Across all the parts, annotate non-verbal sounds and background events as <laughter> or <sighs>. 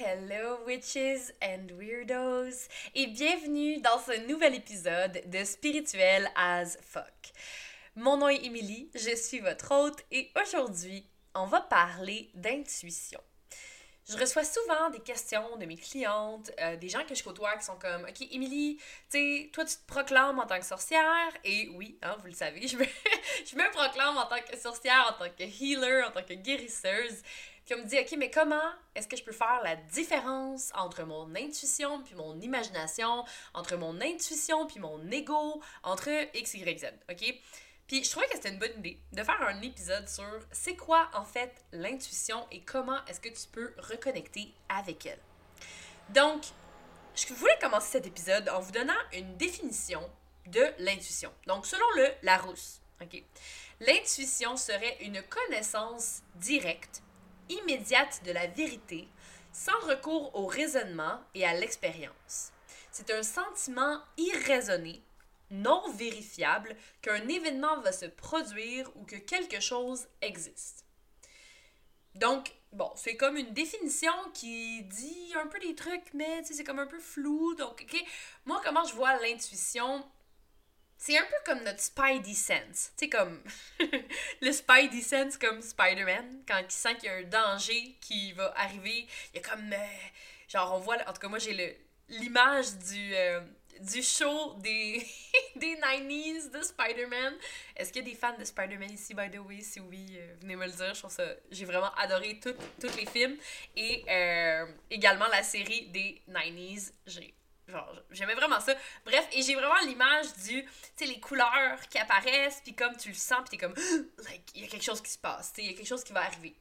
Hello witches and weirdos et bienvenue dans ce nouvel épisode de Spirituel as fuck. Mon nom est Emily, je suis votre hôte et aujourd'hui, on va parler d'intuition. Je reçois souvent des questions de mes clientes, euh, des gens que je côtoie qui sont comme Ok, Emily, tu sais, toi tu te proclames en tant que sorcière, et oui, hein, vous le savez, je me, <laughs> je me proclame en tant que sorcière, en tant que healer, en tant que guérisseuse. Puis me dit, OK, mais comment est-ce que je peux faire la différence entre mon intuition puis mon imagination, entre mon intuition puis mon ego, entre X, Y, Z, OK? Puis je trouvais que c'était une bonne idée de faire un épisode sur c'est quoi en fait l'intuition et comment est-ce que tu peux reconnecter avec elle. Donc, je voulais commencer cet épisode en vous donnant une définition de l'intuition. Donc, selon le Larousse, OK? L'intuition serait une connaissance directe immédiate de la vérité, sans recours au raisonnement et à l'expérience. C'est un sentiment irraisonné, non vérifiable, qu'un événement va se produire ou que quelque chose existe. Donc, bon, c'est comme une définition qui dit un peu des trucs, mais c'est comme un peu flou. Donc, ok, moi, comment je vois l'intuition, c'est un peu comme notre Spidey Sense. Tu sais, comme <laughs> le Spidey Sense comme Spider-Man, quand il sent qu'il y a un danger qui va arriver. Il y a comme. Euh, genre, on voit. En tout cas, moi, j'ai l'image du. Euh, du show des, <laughs> des 90s de Spider-Man. Est-ce qu'il y a des fans de Spider-Man ici, by the way? Si oui, euh, venez me le dire. Je. J'ai vraiment adoré tous les films. Et également la série des 90s. J'ai Genre, j'aimais vraiment ça. Bref, et j'ai vraiment l'image du, tu sais, les couleurs qui apparaissent, puis comme tu le sens, puis t'es comme, <gasps> il y a quelque chose qui se passe, tu sais, il y a quelque chose qui va arriver.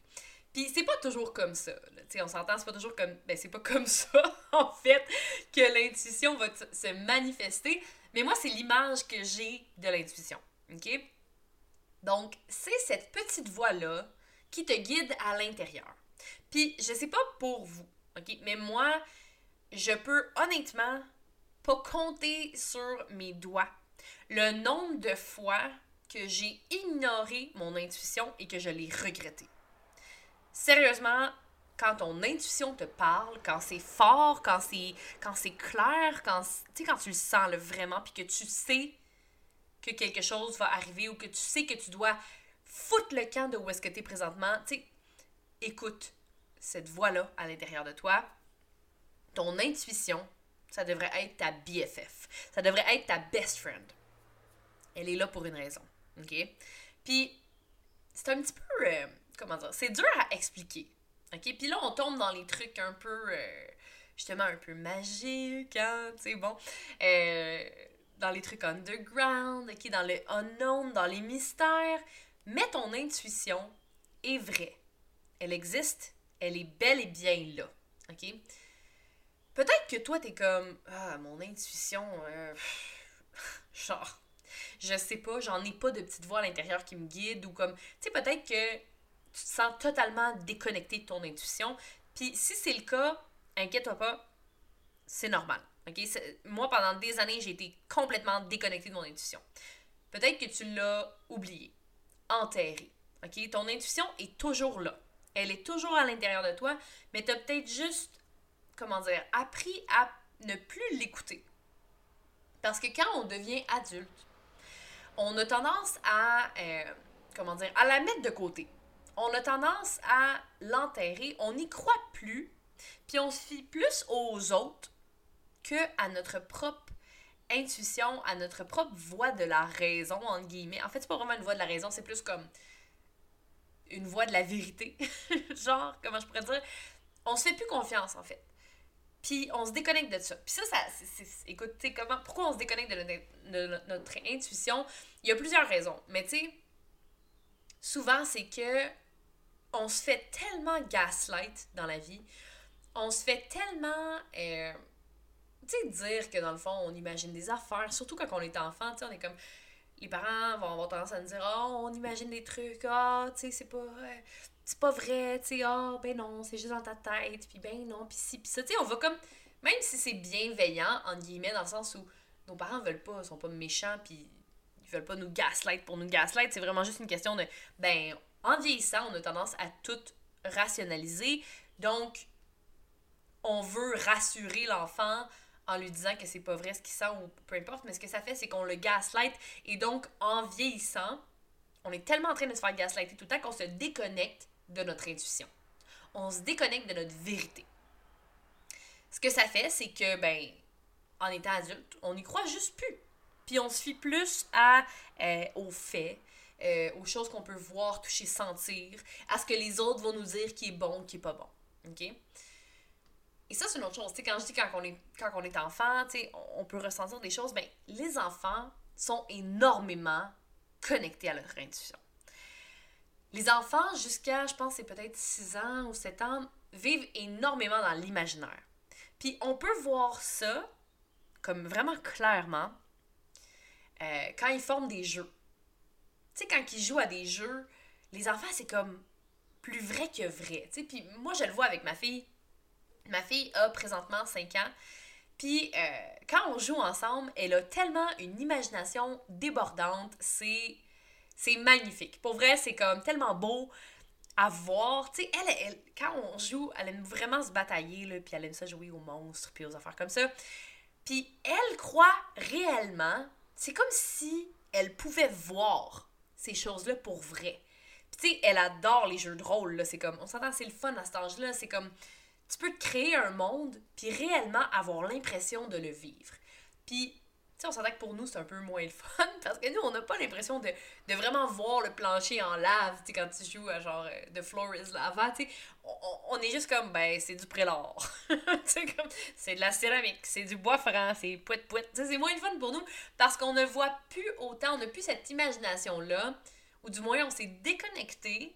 Puis c'est pas toujours comme ça, tu sais, on s'entend, c'est pas toujours comme, ben c'est pas comme <laughs> ça, en fait, que l'intuition va se manifester, mais moi, c'est l'image que j'ai de l'intuition, ok? Donc, c'est cette petite voix-là qui te guide à l'intérieur. Puis, je sais pas pour vous, ok? Mais moi, je peux honnêtement pas compter sur mes doigts le nombre de fois que j'ai ignoré mon intuition et que je l'ai regretté. Sérieusement, quand ton intuition te parle, quand c'est fort, quand c'est quand c'est clair, quand tu quand tu le sens vraiment puis que tu sais que quelque chose va arriver ou que tu sais que tu dois foutre le camp de où est-ce que tu es présentement, tu écoute cette voix là à l'intérieur de toi, ton intuition, ça devrait être ta BFF. Ça devrait être ta best friend. Elle est là pour une raison. OK? Puis, c'est un petit peu. Euh, comment dire? C'est dur à expliquer. OK? Puis là, on tombe dans les trucs un peu. Euh, justement, un peu magiques, hein? Bon. Euh, dans les trucs underground, OK? Dans le unknown, dans les mystères. Mais ton intuition est vraie. Elle existe. Elle est bel et bien là. OK? Peut-être que toi, t'es comme Ah, mon intuition, euh, <laughs> genre, je sais pas, j'en ai pas de petite voix à l'intérieur qui me guide ou comme. Tu sais, peut-être que tu te sens totalement déconnecté de ton intuition. Puis si c'est le cas, inquiète-toi pas, c'est normal. ok? Moi, pendant des années, j'ai été complètement déconnecté de mon intuition. Peut-être que tu l'as oublié, enterré. ok? Ton intuition est toujours là. Elle est toujours à l'intérieur de toi, mais tu as peut-être juste comment dire, appris à ne plus l'écouter. Parce que quand on devient adulte, on a tendance à, euh, comment dire, à la mettre de côté. On a tendance à l'enterrer, on n'y croit plus, puis on se fie plus aux autres que à notre propre intuition, à notre propre voix de la raison, entre guillemets. En fait, c'est pas vraiment une voix de la raison, c'est plus comme une voix de la vérité. <laughs> Genre, comment je pourrais dire? On se fait plus confiance, en fait. Puis on se déconnecte de ça. Puis ça, ça c'est, écoute, comment, pourquoi on se déconnecte de notre, intuition? Il y a plusieurs raisons. Mais tu sais, souvent, c'est que on se fait tellement gaslight dans la vie. On se fait tellement. Euh, tu sais, dire que dans le fond, on imagine des affaires. Surtout quand on est enfant, tu sais, on est comme. Les parents vont avoir tendance à nous dire Oh, on imagine des trucs. Ah, tu sais, c'est pas. C'est pas vrai, tu sais, oh, ben non, c'est juste dans ta tête, puis ben non, puis si, puis ça, tu sais, on va comme, même si c'est bienveillant, en guillemets, dans le sens où nos parents veulent pas, sont pas méchants, puis ils veulent pas nous gaslight pour nous gaslight, c'est vraiment juste une question de, ben, en vieillissant, on a tendance à tout rationaliser, donc, on veut rassurer l'enfant en lui disant que c'est pas vrai ce qu'il sent ou peu importe, mais ce que ça fait, c'est qu'on le gaslight. Et donc, en vieillissant, on est tellement en train de se faire gaslighter tout le temps qu'on se déconnecte de notre intuition. On se déconnecte de notre vérité. Ce que ça fait, c'est que, ben, en étant adulte, on n'y croit juste plus. Puis on se fie plus à, euh, aux faits, euh, aux choses qu'on peut voir, toucher, sentir, à ce que les autres vont nous dire qui est bon, qui est pas bon. OK? Et ça, c'est une autre chose. sais, quand je dis quand on est, quand on est enfant, on, peut ressentir des choses, ben, les enfants sont énormément connectés à leur intuition. Les enfants, jusqu'à, je pense, c'est peut-être 6 ans ou 7 ans, vivent énormément dans l'imaginaire. Puis on peut voir ça comme vraiment clairement euh, quand ils forment des jeux. Tu sais, quand ils jouent à des jeux, les enfants, c'est comme plus vrai que vrai. Tu sais, puis moi, je le vois avec ma fille. Ma fille a présentement 5 ans. Puis euh, quand on joue ensemble, elle a tellement une imagination débordante. C'est c'est magnifique. Pour vrai, c'est comme tellement beau à voir. Tu sais, elle, elle, quand on joue, elle aime vraiment se batailler, là, puis elle aime ça jouer aux monstres, puis aux affaires comme ça. Puis elle croit réellement, c'est comme si elle pouvait voir ces choses-là pour vrai. Puis tu sais, elle adore les jeux de rôle, là. C'est comme, on s'entend, c'est le fun à cet âge-là. C'est comme, tu peux créer un monde, puis réellement avoir l'impression de le vivre. Puis sais, on s'entend que pour nous, c'est un peu moins le fun <laughs> parce que nous, on n'a pas l'impression de, vraiment voir le plancher en lave, tu sais, quand tu joues à genre euh, The Floor is Lava, tu sais. On, est juste comme, ben, c'est du prélor. <laughs> c'est de la céramique, c'est du bois franc, c'est pouet pouet. Tu sais, c'est moins le fun pour nous parce qu'on ne voit plus autant, on n'a plus cette imagination-là, ou du moins, on s'est déconnecté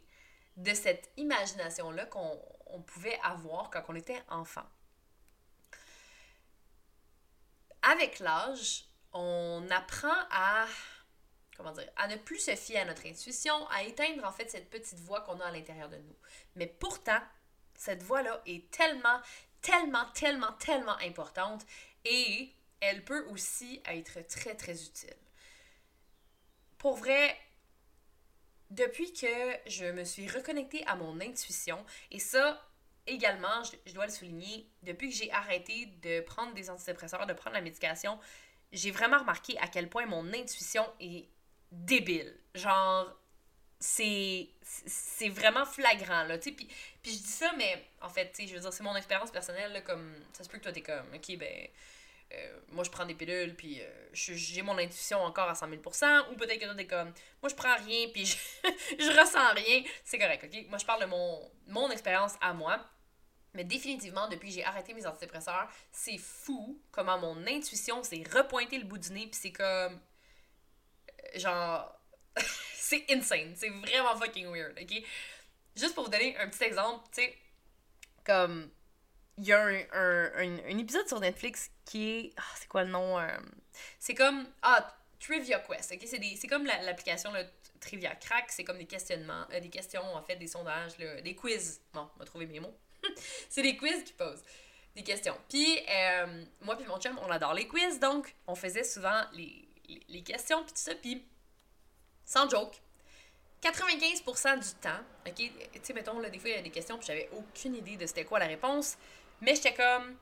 de cette imagination-là qu'on pouvait avoir quand on était enfant. Avec l'âge, on apprend à comment dire, à ne plus se fier à notre intuition, à éteindre en fait cette petite voix qu'on a à l'intérieur de nous. Mais pourtant, cette voix-là est tellement, tellement, tellement, tellement importante et elle peut aussi être très, très utile. Pour vrai, depuis que je me suis reconnectée à mon intuition, et ça, également, je, dois le souligner, depuis que j'ai arrêté de prendre des antidépresseurs, de prendre la médication, j'ai vraiment remarqué à quel point mon intuition est débile. Genre, c'est vraiment flagrant là tu puis, puis je dis ça mais en fait tu je veux dire c'est mon expérience personnelle là, comme ça se peut que toi t'es comme ok ben euh, moi je prends des pilules puis euh, j'ai mon intuition encore à 100 000 ou peut-être que toi t'es comme moi je prends rien puis je, <laughs> je ressens rien. C'est correct ok? Moi je parle de mon mon expérience à moi mais définitivement, depuis que j'ai arrêté mes antidépresseurs, c'est fou comment mon intuition s'est repointé le bout du nez, puis c'est comme. Euh, genre. <laughs> c'est insane. C'est vraiment fucking weird, ok? Juste pour vous donner un petit exemple, tu sais, comme. Il y a un, un, un, épisode sur Netflix qui est. Ah, c'est quoi le nom? Euh, c'est comme. Ah, Trivia Quest, ok? C'est comme l'application Trivia Crack, c'est comme des questionnements, euh, des questions, en fait, des sondages, des quiz. Bon, on va trouver mes mots. C'est des quiz qui posent des questions. Puis, euh, moi puis mon chum, on adore les quiz, donc on faisait souvent les, les, questions, puis tout ça. Puis, sans joke, 95% du temps, ok, tu sais, mettons, là, des fois, il y a des questions, puis j'avais aucune idée de c'était quoi la réponse, mais j'étais comme,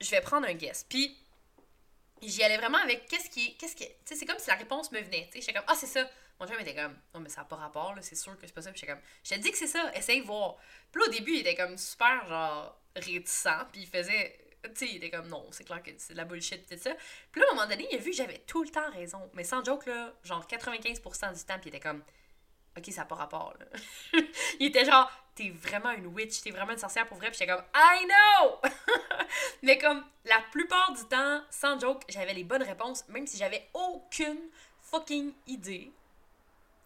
je vais prendre un guess. Puis, j'y allais vraiment avec qu'est-ce qui qu'est-ce qui, tu sais, c'est comme si la réponse me venait, tu sais, j'étais comme, ah, c'est ça. Mon chum était comme, non, mais ça n'a pas rapport, là, c'est sûr que c'est pas ça. Puis j'étais comme, je te dis que c'est ça, essaye voir. Puis là, au début, il était comme super, genre, réticent, puis il faisait. Tu sais, il était comme, non, c'est clair que c'est de la bullshit, pis tout ça. Puis là, à un moment donné, il a vu que j'avais tout le temps raison. Mais sans joke, là, genre 95% du temps, puis il était comme, ok, ça n'a pas rapport, là. <laughs> il était genre, t'es vraiment une witch, t'es vraiment une sorcière pour vrai, puis j'étais comme, I know! <laughs> Mais comme, la plupart du temps, sans joke, j'avais les bonnes réponses, même si j'avais aucune fucking idée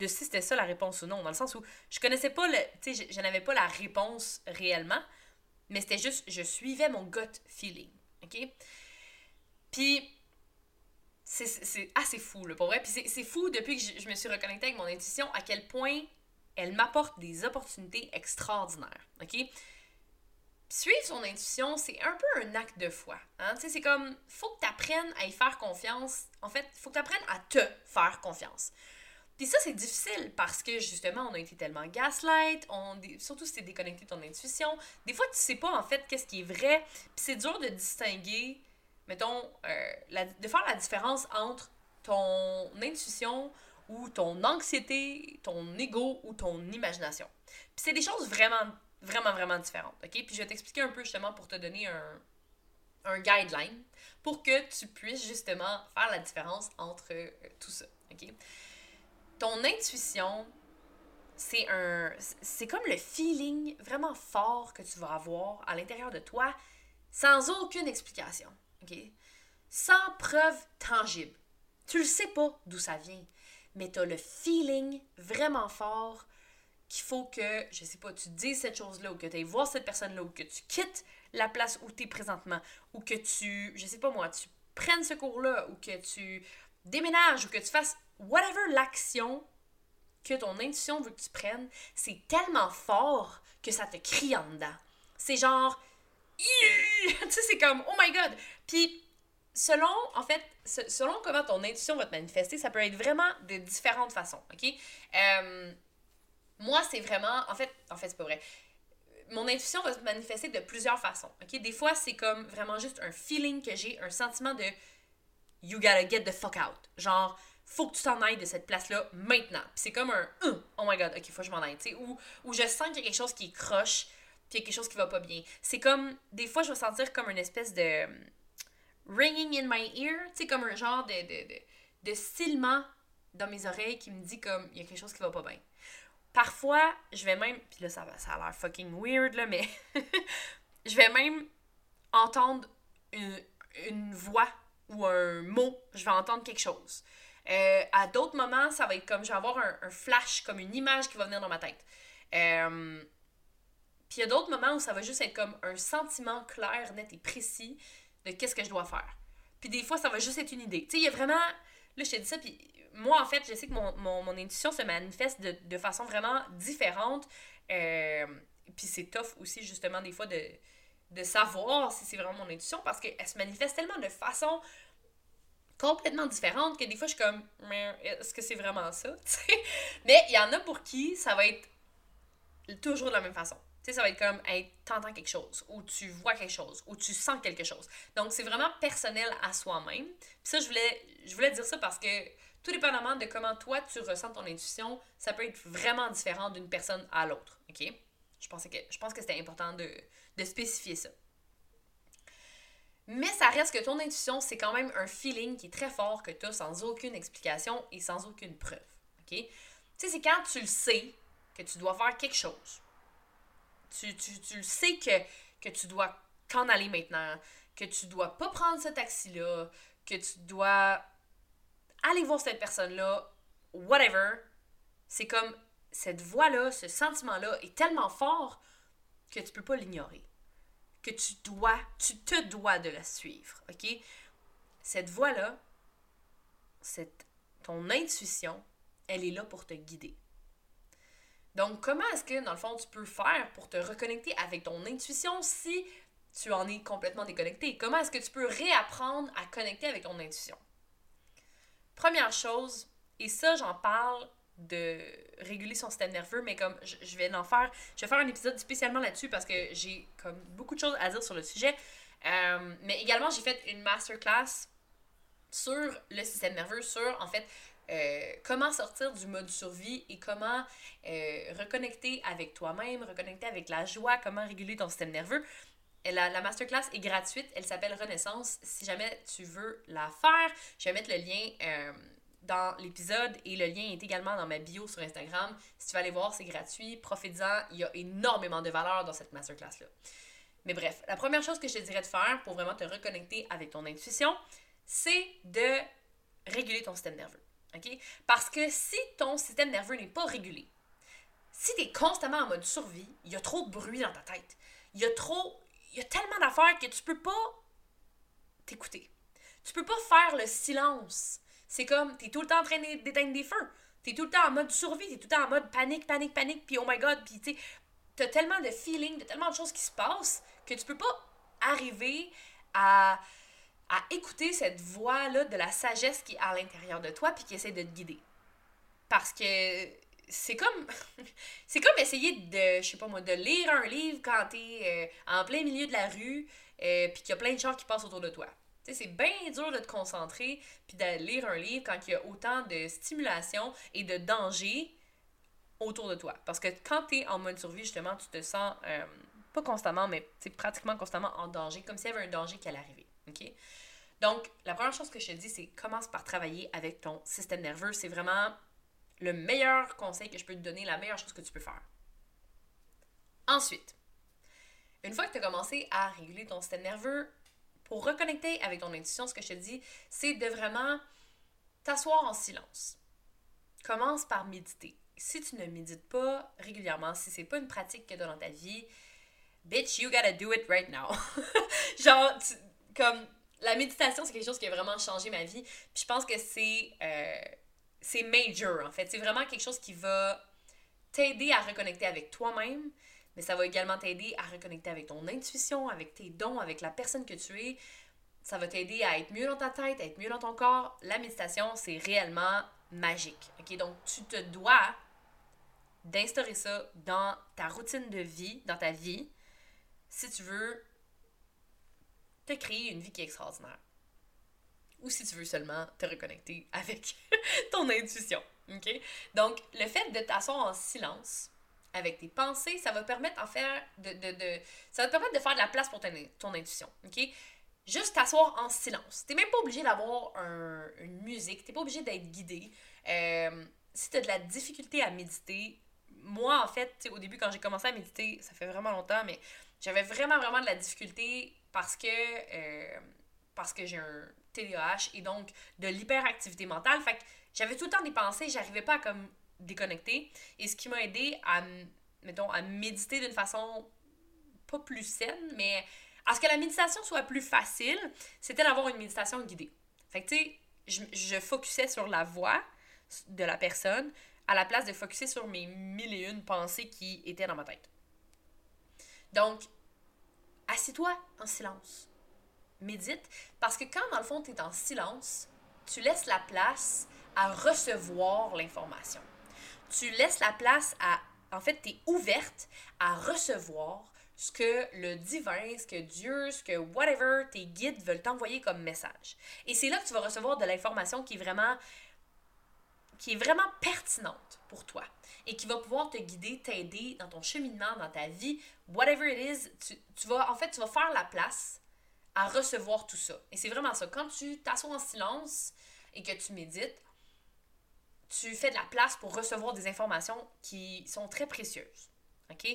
de si c'était ça la réponse ou non. Dans le sens où je connaissais pas le. Tu sais, je, n'avais pas la réponse réellement, mais c'était juste, je suivais mon gut feeling. OK? Puis, c'est assez fou, là, pour vrai. Puis c'est fou depuis que je, me suis reconnectée avec mon intuition, à quel point elle m'apporte des opportunités extraordinaires. OK? suivre son intuition, c'est un peu un acte de foi. Hein? C'est comme, faut que tu apprennes à y faire confiance. En fait, faut que tu apprennes à te faire confiance. Puis ça, c'est difficile parce que justement, on a été tellement gaslight, on, surtout si t'es déconnecté de ton intuition. Des fois, tu sais pas en fait qu'est-ce qui est vrai. Puis c'est dur de distinguer, mettons, euh, de faire la différence entre ton intuition ou ton anxiété, ton ego ou ton imagination. Puis c'est des choses vraiment, vraiment, vraiment différentes. OK? Puis je vais t'expliquer un peu justement pour te donner un, un guideline pour que tu puisses justement faire la différence entre euh, tout ça. OK? Ton intuition, c'est un c'est comme le feeling vraiment fort que tu vas avoir à l'intérieur de toi sans aucune explication. OK? Sans preuve tangible. Tu le sais pas d'où ça vient, mais tu as le feeling vraiment fort qu'il faut que, je sais pas, tu dises cette chose-là, ou que tu ailles voir cette personne-là, ou que tu quittes la place où tu es présentement, ou que tu, je sais pas moi, tu prennes ce cours-là, ou que tu déménages, ou que tu fasses whatever l'action que ton intuition veut que tu prennes, c'est tellement fort que ça te crie en dedans. C'est genre, <laughs> tu sais, c'est comme, oh my god. Puis, selon, en fait, selon comment ton intuition va te manifester, ça peut être vraiment de différentes façons, ok? Euh, moi, c'est vraiment. En fait, en fait, c'est pas vrai. Mon intuition va se manifester de plusieurs façons. OK? Des fois, c'est comme vraiment juste un feeling que j'ai, un sentiment de You gotta get the fuck out. Genre, faut que tu t'en ailles de cette place-là maintenant. Puis c'est comme un euh, Oh my god, ok, faut que je m'en aille. Ou, ou je sens qu'il y a quelque chose qui croche, puis il y a quelque chose qui va pas bien. C'est comme. Des fois, je vais sentir comme une espèce de. ringing in my ear. Tu sais, comme un genre de, de, de, de dans mes oreilles qui me dit comme il y a quelque chose qui va pas bien. Parfois, je vais même, puis là, ça, ça a l'air fucking weird, là, mais <laughs> je vais même entendre une, voix ou un mot, je vais entendre quelque chose. Euh, à d'autres moments, ça va être comme, je vais avoir un, flash, comme une image qui va venir dans ma tête. Euh, puis il y a d'autres moments où ça va juste être comme un sentiment clair, net et précis de qu'est-ce que je dois faire. Puis des fois, ça va juste être une idée. Tu sais, il y a vraiment... Là, je t'ai dit ça, puis moi, en fait, je sais que mon, mon, mon intuition se manifeste de, de façon vraiment différente. Euh, puis c'est tough aussi, justement, des fois, de, de savoir si c'est vraiment mon intuition parce qu'elle se manifeste tellement de façon complètement différente que des fois, je suis comme, est-ce que c'est vraiment ça? <laughs> mais il y en a pour qui ça va être toujours de la même façon. Tu sais, ça va être comme, t'entends quelque chose, ou tu vois quelque chose, ou tu sens quelque chose. Donc, c'est vraiment personnel à soi-même. Puis ça, je voulais, je voulais dire ça parce que tout dépendamment de comment toi tu ressens ton intuition, ça peut être vraiment différent d'une personne à l'autre. OK? Je, pensais que, je pense que c'était important de, spécifier ça. Mais ça reste que ton intuition, c'est quand même un feeling qui est très fort que tu as sans aucune explication et sans aucune preuve. OK? Tu sais, c'est quand tu le sais que tu dois faire quelque chose. Tu, tu, le sais que, que tu dois t'en aller maintenant, que tu dois pas prendre ce taxi-là, que tu dois allez voir cette personne-là, whatever. C'est comme cette voix-là, ce sentiment-là est tellement fort que tu peux pas l'ignorer. Que tu dois, te dois de la suivre, OK? Cette voix-là, cette, ton intuition, elle est là pour te guider. Donc, comment est-ce que, dans le fond, tu peux faire pour te reconnecter avec ton intuition si tu en es complètement déconnecté? Comment est-ce que tu peux réapprendre à connecter avec ton intuition? Première chose, et ça, j'en parle de réguler son système nerveux, mais comme je, vais en faire, je vais faire un épisode spécialement là-dessus parce que j'ai comme beaucoup de choses à dire sur le sujet. Euh, mais également, j'ai fait une masterclass sur le système nerveux, sur en fait euh, comment sortir du mode survie et comment euh, reconnecter avec toi-même, reconnecter avec la joie, comment réguler ton système nerveux. La, la masterclass est gratuite, elle s'appelle Renaissance. Si jamais tu veux la faire, je vais mettre le lien dans l'épisode et le lien est également dans ma bio sur Instagram. Si tu vas aller voir, c'est gratuit. Profite-en, il y a énormément de valeur dans cette masterclass-là. Mais bref, la première chose que je te dirais de faire pour vraiment te reconnecter avec ton intuition, c'est de réguler ton système nerveux. Parce que si ton système nerveux n'est pas régulé, si tu es constamment en mode survie, il y a trop de bruit dans ta tête. Il y a trop il y a tellement d'affaires que tu peux pas t'écouter. Tu peux pas faire le silence. C'est comme, tu es tout le temps en train d'éteindre des feux. Tu es tout le temps en mode survie, tu es tout le temps en mode panique, panique, panique, puis oh my god, puis tu t'as tellement de feelings, de tellement de choses qui se passent que tu peux pas arriver à, à écouter cette voix-là de la sagesse qui est à l'intérieur de toi puis qui essaie de te guider. parce que c'est comme <laughs> c'est comme essayer de je sais pas moi de lire un livre quand t'es euh, en plein milieu de la rue euh, puis qu'il y a plein de gens qui passent autour de toi. Tu sais, c'est bien dur de te concentrer puis de lire un livre quand il y a autant de stimulation et de danger autour de toi. Parce que quand tu es en mode survie, justement, tu te sens, euh, pas constamment, mais pratiquement constamment en danger, comme s'il y avait un danger qui allait arriver. Donc, la première chose que je te dis, c'est commence par travailler avec ton système nerveux. C'est vraiment le meilleur conseil que je peux te donner, la meilleure chose que tu peux faire. Ensuite, une fois que tu as commencé à réguler ton système nerveux, pour reconnecter avec ton intuition, ce que je te dis, c'est de vraiment t'asseoir en silence. Commence par méditer. Si tu ne médites pas régulièrement, si c'est pas une pratique que tu as dans ta vie, bitch, you gotta do it right now. <laughs> Genre, comme la méditation, c'est quelque chose qui a vraiment changé ma vie. Puis je pense que c'est euh, c'est major en fait. C'est vraiment quelque chose qui va t'aider à reconnecter avec toi-même, mais ça va également t'aider à reconnecter avec ton intuition, avec tes dons, avec la personne que tu es. Ça va t'aider à être mieux dans ta tête, à être mieux dans ton corps. La méditation, c'est réellement magique. OK? Donc, tu te dois d'instaurer ça dans ta routine de vie, dans ta vie, si tu veux te créer une vie qui est extraordinaire. Ou si tu veux seulement te reconnecter <laughs> avec ton intuition. OK? Donc, le fait de t'asseoir en silence avec tes pensées, ça va permettre en faire de, de, ça va te permettre de faire de la place pour ton, ton intuition. OK? Juste t'asseoir en silence. T'es même pas obligé d'avoir un, une musique, t'es pas obligé d'être guidé. Euh, si tu as de la difficulté à méditer, moi, en fait, au début, quand j'ai commencé à méditer, ça fait vraiment longtemps, mais j'avais vraiment, vraiment de la difficulté parce que, euh, parce que j'ai un TDAH et donc de l'hyperactivité mentale. Fait que j'avais tout le temps des pensées, j'arrivais pas à comme déconnecter. Et ce qui m'a aidé à, mettons, à méditer d'une façon pas plus saine, mais à ce que la méditation soit plus facile, c'était d'avoir une méditation guidée. Fait que, tu sais, je, je focusais sur la voix de la personne à la place de focuser sur mes mille et une pensées qui étaient dans ma tête. Donc, assis-toi en silence. Médite, parce que quand dans le fond tu es en silence, tu laisses la place à recevoir l'information. Tu laisses la place à, en fait, tu es ouverte à recevoir ce que le divin, ce que Dieu, ce que whatever tes guides veulent t'envoyer comme message. Et c'est là que tu vas recevoir de l'information qui est vraiment qui est vraiment pertinente pour toi et qui va pouvoir te guider, t'aider dans ton cheminement, dans ta vie, whatever it is, tu, vas, en fait, tu vas faire la place à recevoir tout ça. Et c'est vraiment ça. Quand tu t'assois en silence et que tu médites, tu fais de la place pour recevoir des informations qui sont très précieuses. OK?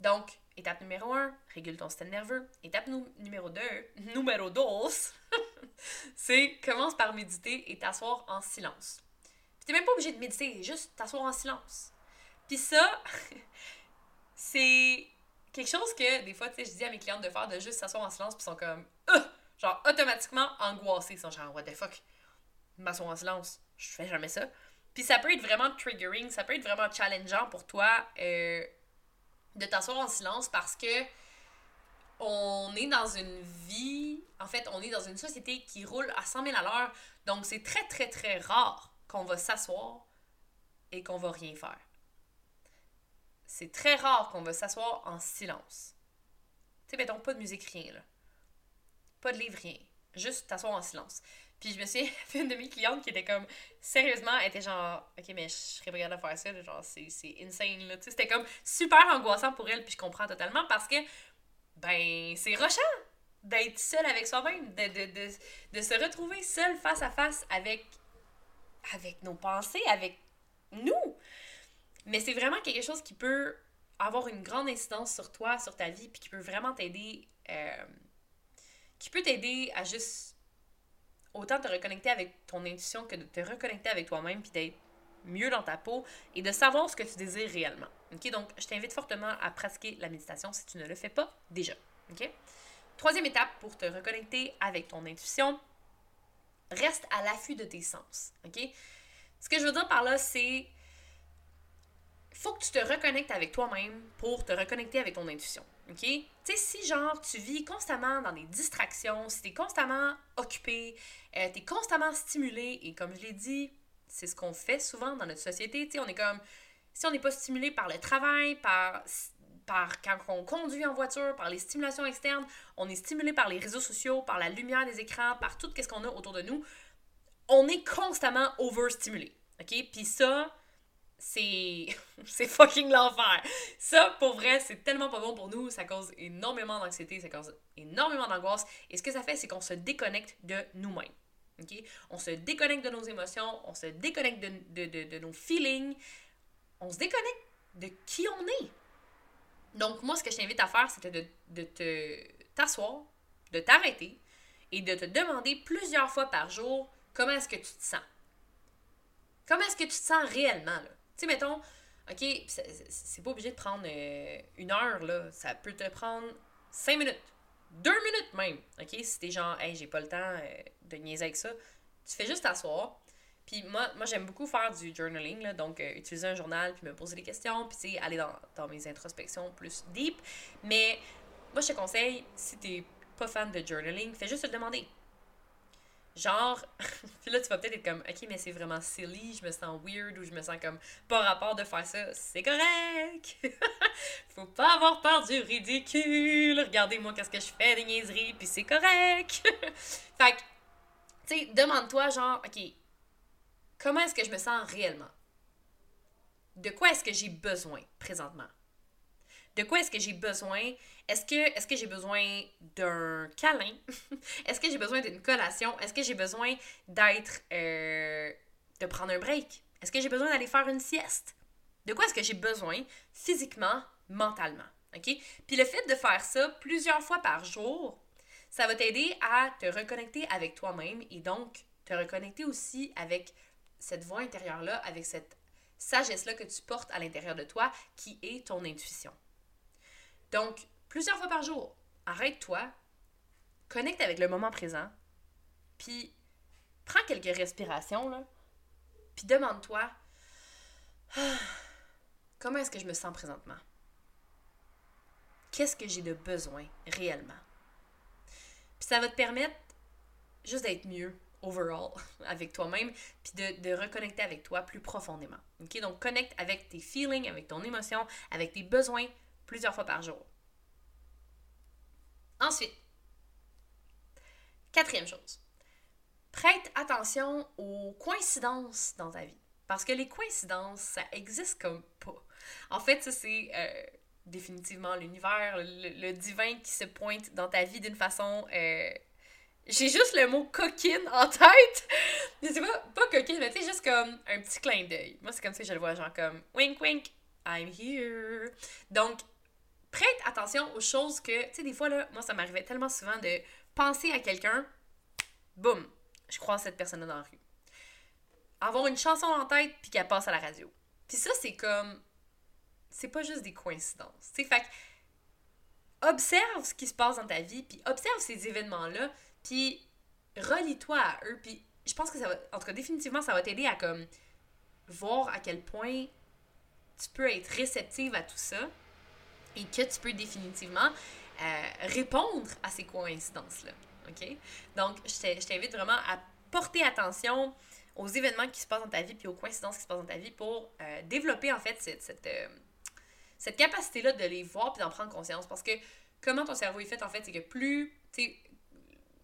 Donc, étape numéro 1, régule ton système nerveux. Étape numéro 2, <laughs> numéro 2, <laughs> c'est commence par méditer et t'asseoir en silence. Tu n'es même pas obligé de méditer, juste t'asseoir en silence. Puis ça, <laughs> c'est quelque chose que des fois, tu sais, je dis à mes clientes de faire, de juste s'asseoir en silence, puis sont comme, genre, automatiquement angoissés. Ils sont genre, what the fuck, m'asseoir en silence, je fais jamais ça. Puis ça peut être vraiment triggering, ça peut être vraiment challengeant pour toi euh, de t'asseoir en silence parce que on est dans une vie, en fait, on est dans une société qui roule à 100 000 à l'heure. Donc, c'est très, très, très rare qu'on va s'asseoir et qu'on va rien faire. C'est très rare qu'on va s'asseoir en silence. Tu sais, mettons, pas de musique, rien, là. Pas de livre, rien. Juste t'asseoir en silence. Puis je me suis fait <laughs> une de mes clientes qui était comme, sérieusement, elle était genre, ok, mais je serais pas de faire ça, genre, c'est insane, là. Tu sais, c'était comme super angoissant pour elle, puis je comprends totalement parce que, ben, c'est rochant d'être seul avec soi-même, de, de, de, de se retrouver seul face à face avec avec nos pensées, avec nous. Mais c'est vraiment quelque chose qui peut avoir une grande incidence sur toi, sur ta vie, puis qui peut vraiment t'aider, euh, qui peut t'aider à juste autant te reconnecter avec ton intuition que de te reconnecter avec toi-même, puis d'être mieux dans ta peau et de savoir ce que tu désires réellement. OK? Donc, je t'invite fortement à pratiquer la méditation si tu ne le fais pas déjà. OK? Troisième étape pour te reconnecter avec ton intuition, reste à l'affût de tes sens. OK? Ce que je veux dire par là, c'est faut que tu te reconnectes avec toi-même pour te reconnecter avec ton intuition. OK? Tu sais, si genre tu vis constamment dans des distractions, si tu es constamment occupé, euh, tu es constamment stimulé, et comme je l'ai dit, c'est ce qu'on fait souvent dans notre société. Tu sais, on est comme, si on n'est pas stimulé par le travail, par, par quand on conduit en voiture, par les stimulations externes, on est stimulé par les réseaux sociaux, par la lumière des écrans, par tout ce qu'on a autour de nous, on est constamment overstimulé. OK? Puis ça, <laughs> c'est fucking l'enfer. Ça, pour vrai, c'est tellement pas bon pour nous. Ça cause énormément d'anxiété, ça cause énormément d'angoisse. Et ce que ça fait, c'est qu'on se déconnecte de nous-mêmes. On se déconnecte de nos émotions, on se déconnecte de, de, de, nos feelings, on se déconnecte de qui on est. Donc, moi, ce que je t'invite à faire, de, de te t'asseoir, de t'arrêter et de te demander plusieurs fois par jour comment est-ce que tu te sens? Comment est-ce que tu te sens réellement, là? Sais, mettons, OK, c'est pas obligé de prendre euh, une heure, là. Ça peut te prendre cinq minutes, deux minutes même. OK, si t'es genre, hey, j'ai pas le temps euh, de niaiser avec ça, tu fais juste t'asseoir. Puis moi, moi j'aime beaucoup faire du journaling, là, donc euh, utiliser un journal, puis me poser des questions, puis aller dans, dans mes introspections plus deep. Mais moi, je te conseille, si t'es pas fan de journaling, fais juste te demander Genre, <laughs> puis là, tu vas peut-être être comme, ok, mais c'est vraiment silly, je me sens weird ou je me sens comme pas rapport de faire ça. C'est correct! <laughs> Faut pas avoir peur du ridicule. Regardez-moi qu'est-ce que je fais des niaiseries, puis c'est correct! <laughs> fait que, tu sais, demande-toi, genre, ok, comment est-ce que je me sens réellement? De quoi est-ce que j'ai besoin présentement? De quoi est-ce que j'ai besoin? Est-ce que, j'ai besoin d'un câlin? <laughs> Est-ce que j'ai besoin d'une collation? Est-ce que j'ai besoin d'être. Euh, de prendre un break? Est-ce que j'ai besoin d'aller faire une sieste? De quoi est-ce que j'ai besoin physiquement, mentalement? OK? Puis le fait de faire ça plusieurs fois par jour, ça va t'aider à te reconnecter avec toi-même et donc te reconnecter aussi avec cette voix intérieure-là, avec cette sagesse-là que tu portes à l'intérieur de toi qui est ton intuition. Donc, plusieurs fois par jour. Arrête-toi, connecte avec le moment présent, puis prends quelques respirations, puis demande-toi <sighs> comment est-ce que je me sens présentement? Qu'est-ce que j'ai de besoin réellement? Puis ça va te permettre juste d'être mieux overall <laughs> avec toi-même, puis de, reconnecter avec toi plus profondément. Donc, connecte avec tes feelings, avec ton émotion, avec tes besoins plusieurs fois par jour. Ensuite, quatrième chose, prête attention aux coïncidences dans ta vie. Parce que les coïncidences, ça existe comme pas. En fait, ça, c'est euh, définitivement l'univers, le, divin qui se pointe dans ta vie d'une façon. Euh, j'ai juste le mot coquine en tête. <laughs> Mais c'est pas, pas coquine, mais tu sais, juste comme un petit clin d'œil. Moi, c'est comme ça que je le vois, genre comme wink wink, I'm here. Donc, prête attention aux choses que, tu sais, des fois, là, moi, ça m'arrivait tellement souvent de penser à quelqu'un, boum, je croise cette personne-là dans la rue. Avoir une chanson en tête, puis qu'elle passe à la radio. Puis ça, c'est comme. C'est pas juste des coïncidences. Tu fait observe ce qui se passe dans ta vie, puis observe ces événements-là, puis relie-toi à eux, puis je pense que ça va. En tout cas, définitivement, ça va t'aider à comme voir à quel point tu peux être réceptive à tout ça et que tu peux définitivement euh, répondre à ces coïncidences-là. OK? Donc, je t'invite vraiment à porter attention aux événements qui se passent dans ta vie puis aux coïncidences qui se passent dans ta vie pour euh, développer en fait cette, cette, euh, cette capacité-là de les voir puis d'en prendre conscience. Parce que comment ton cerveau est fait en fait, c'est que plus,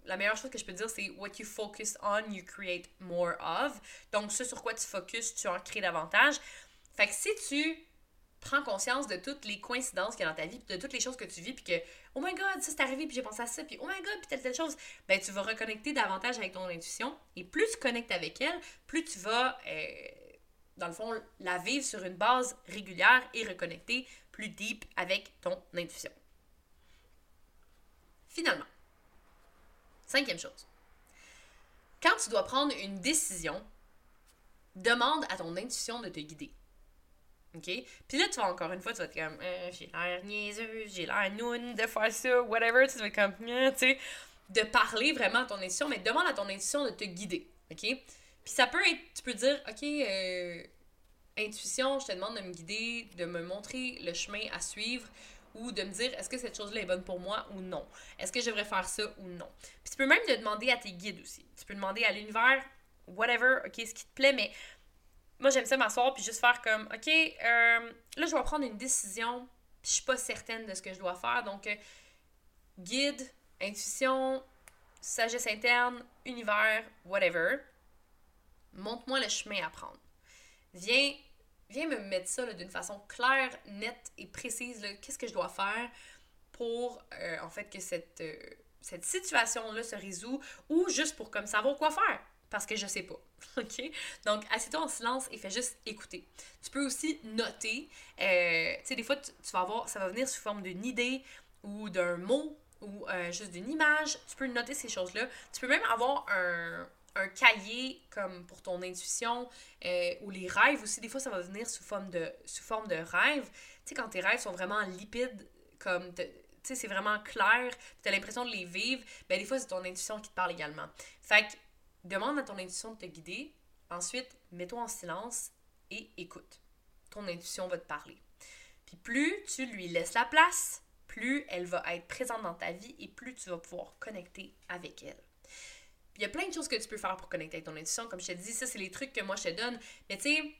la meilleure chose que je peux dire, c'est what you focus on, you create more of. Donc, ce sur quoi tu focuses, tu en crées davantage. Fait que si tu prends conscience de toutes les coïncidences qu'il y a dans ta vie, de toutes les choses que tu vis, puis que, oh my god, ça c'est arrivé, puis j'ai pensé à ça, puis oh my god, puis telle, telle chose, ben tu vas reconnecter davantage avec ton intuition. Et plus tu connectes avec elle, plus tu vas, euh, dans le fond, la vivre sur une base régulière et reconnecter plus deep avec ton intuition. Finalement, cinquième chose. Quand tu dois prendre une décision, demande à ton intuition de te guider. OK? Puis là, tu vas encore une fois, tu vas être comme, euh, j'ai l'air niaiseux, j'ai l'air noun de faire ça, whatever. Tu vas être comme, euh, tu sais, de parler vraiment à ton intuition, mais demande à ton intuition de te guider. OK? Puis ça peut être, tu peux dire, OK, euh, intuition, je te demande de me guider, de me montrer le chemin à suivre ou de me dire est-ce que cette chose-là est bonne pour moi ou non? Est-ce que je devrais faire ça ou non? Puis tu peux même le demander à tes guides aussi. Tu peux demander à l'univers, whatever, ok, ce qui te plaît, mais moi, j'aime ça m'asseoir puis juste faire comme, OK, euh, là, je vais prendre une décision, puis je suis pas certaine de ce que je dois faire. Donc, euh, guide, intuition, sagesse interne, univers, whatever. Montre-moi le chemin à prendre. Viens, viens me mettre ça d'une façon claire, nette et précise. Qu'est-ce que je dois faire pour, euh, en fait, que cette, cette situation-là se résout ou juste pour comme savoir quoi faire parce que je sais pas. <laughs> OK? Donc, assieds-toi en silence et fais juste écouter. Tu peux aussi noter. Euh, tu sais, des fois, tu, vas avoir, ça va venir sous forme d'une idée ou d'un mot ou euh, juste d'une image. Tu peux noter ces choses-là. Tu peux même avoir un, un cahier comme pour ton intuition euh, ou les rêves aussi. Des fois, ça va venir sous forme de, sous forme de rêve. Tu sais, quand tes rêves sont vraiment lipides, comme sais, c'est vraiment clair, tu as l'impression de les vivre, ben des fois, c'est ton intuition qui te parle également. Fait que Demande à ton intuition de te guider. Ensuite, mets-toi en silence et écoute. Ton intuition va te parler. Puis plus tu lui laisses la place, plus elle va être présente dans ta vie et plus tu vas pouvoir connecter avec elle. il y a plein de choses que tu peux faire pour connecter avec ton intuition. Comme je te dis, ça, c'est les trucs que moi je te donne. Mais tu sais,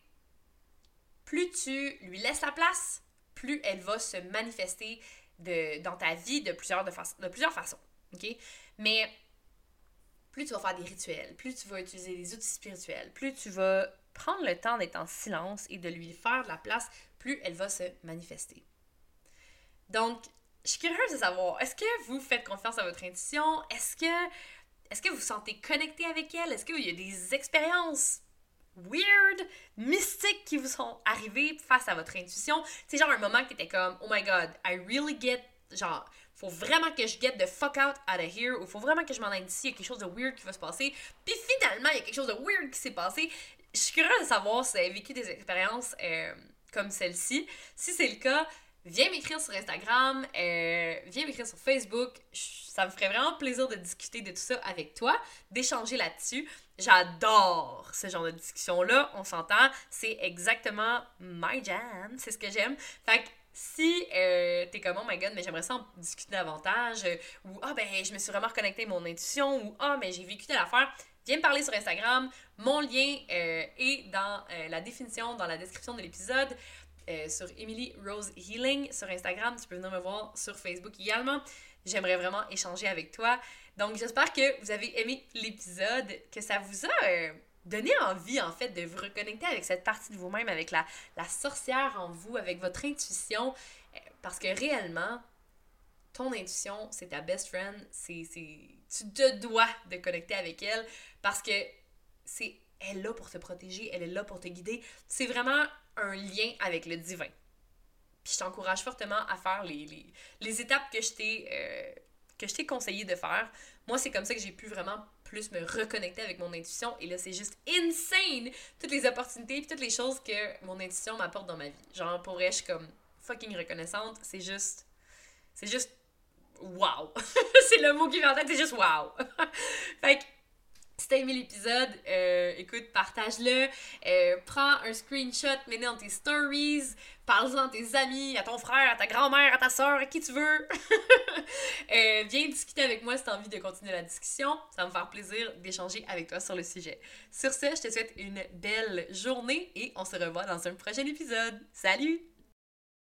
plus tu lui laisses la place, plus elle va se manifester dans ta vie de plusieurs, de plusieurs façons. OK? Mais plus tu vas faire des rituels, plus tu vas utiliser des outils spirituels, plus tu vas prendre le temps d'être en silence et de lui faire de la place, plus elle va se manifester. Donc, je suis curieuse de savoir, est-ce que vous faites confiance à votre intuition? Est-ce que, vous vous sentez connecté avec elle? Est-ce qu'il y a des expériences weird, mystiques qui vous sont arrivées face à votre intuition? C'est genre un moment qui était comme, oh my god, I really get, genre, faut vraiment que je get the fuck out out of here, ou faut vraiment que je m'en aille d'ici, il y a quelque chose de weird qui va se passer. Puis finalement, il y a quelque chose de weird qui s'est passé. Je suis curieuse de savoir si vous avez vécu des expériences euh, comme celle-ci. Si c'est le cas, viens m'écrire sur Instagram, euh, viens m'écrire sur Facebook. Ça me ferait vraiment plaisir de discuter de tout ça avec toi, d'échanger là-dessus. J'adore ce genre de discussion-là, on s'entend. C'est exactement my jam, c'est ce que j'aime. Fait que si euh, t'es comme, oh my god, mais j'aimerais ça en discuter davantage, euh, ou ah ben je me suis vraiment reconnecté à mon intuition, ou ah mais j'ai vécu telle affaire, viens me parler sur Instagram. Mon lien euh, est dans la définition, dans la description de l'épisode. sur Emily Rose Healing sur Instagram. Tu peux venir me voir sur Facebook également. J'aimerais vraiment échanger avec toi. Donc, j'espère que vous avez aimé l'épisode, que ça vous a donner envie, en fait, de vous reconnecter avec cette partie de vous-même, avec la, sorcière en vous, avec votre intuition. Euh, parce que réellement, ton intuition, c'est ta best friend. C'est, tu te dois de connecter avec elle parce que c'est elle est là pour te protéger, elle est là pour te guider. C'est vraiment un lien avec le divin. Puis je t'encourage fortement à faire les, les, les étapes que je t'ai euh, que je t'ai conseillé de faire. Moi, c'est comme ça que j'ai pu vraiment plus me reconnecter avec mon intuition. Et là, c'est juste insane! Toutes les opportunités et toutes les choses que mon intuition m'apporte dans ma vie. Genre, pour vrai, je suis comme fucking reconnaissante. C'est juste. C'est juste. Wow! <laughs> c'est le mot qui vient en tête, c'est juste wow! <laughs> fait que si t'as aimé l'épisode, euh, écoute, partage-le. Euh, prends un screenshot, mets-le dans tes stories. Parle-en à tes amis, à ton frère, à ta grand-mère, à ta soeur, à qui tu veux. <laughs> euh, viens discuter avec moi si t'as envie de continuer la discussion. Ça va me faire plaisir d'échanger avec toi sur le sujet. Sur ce, je te souhaite une belle journée et on se revoit dans un prochain épisode. Salut!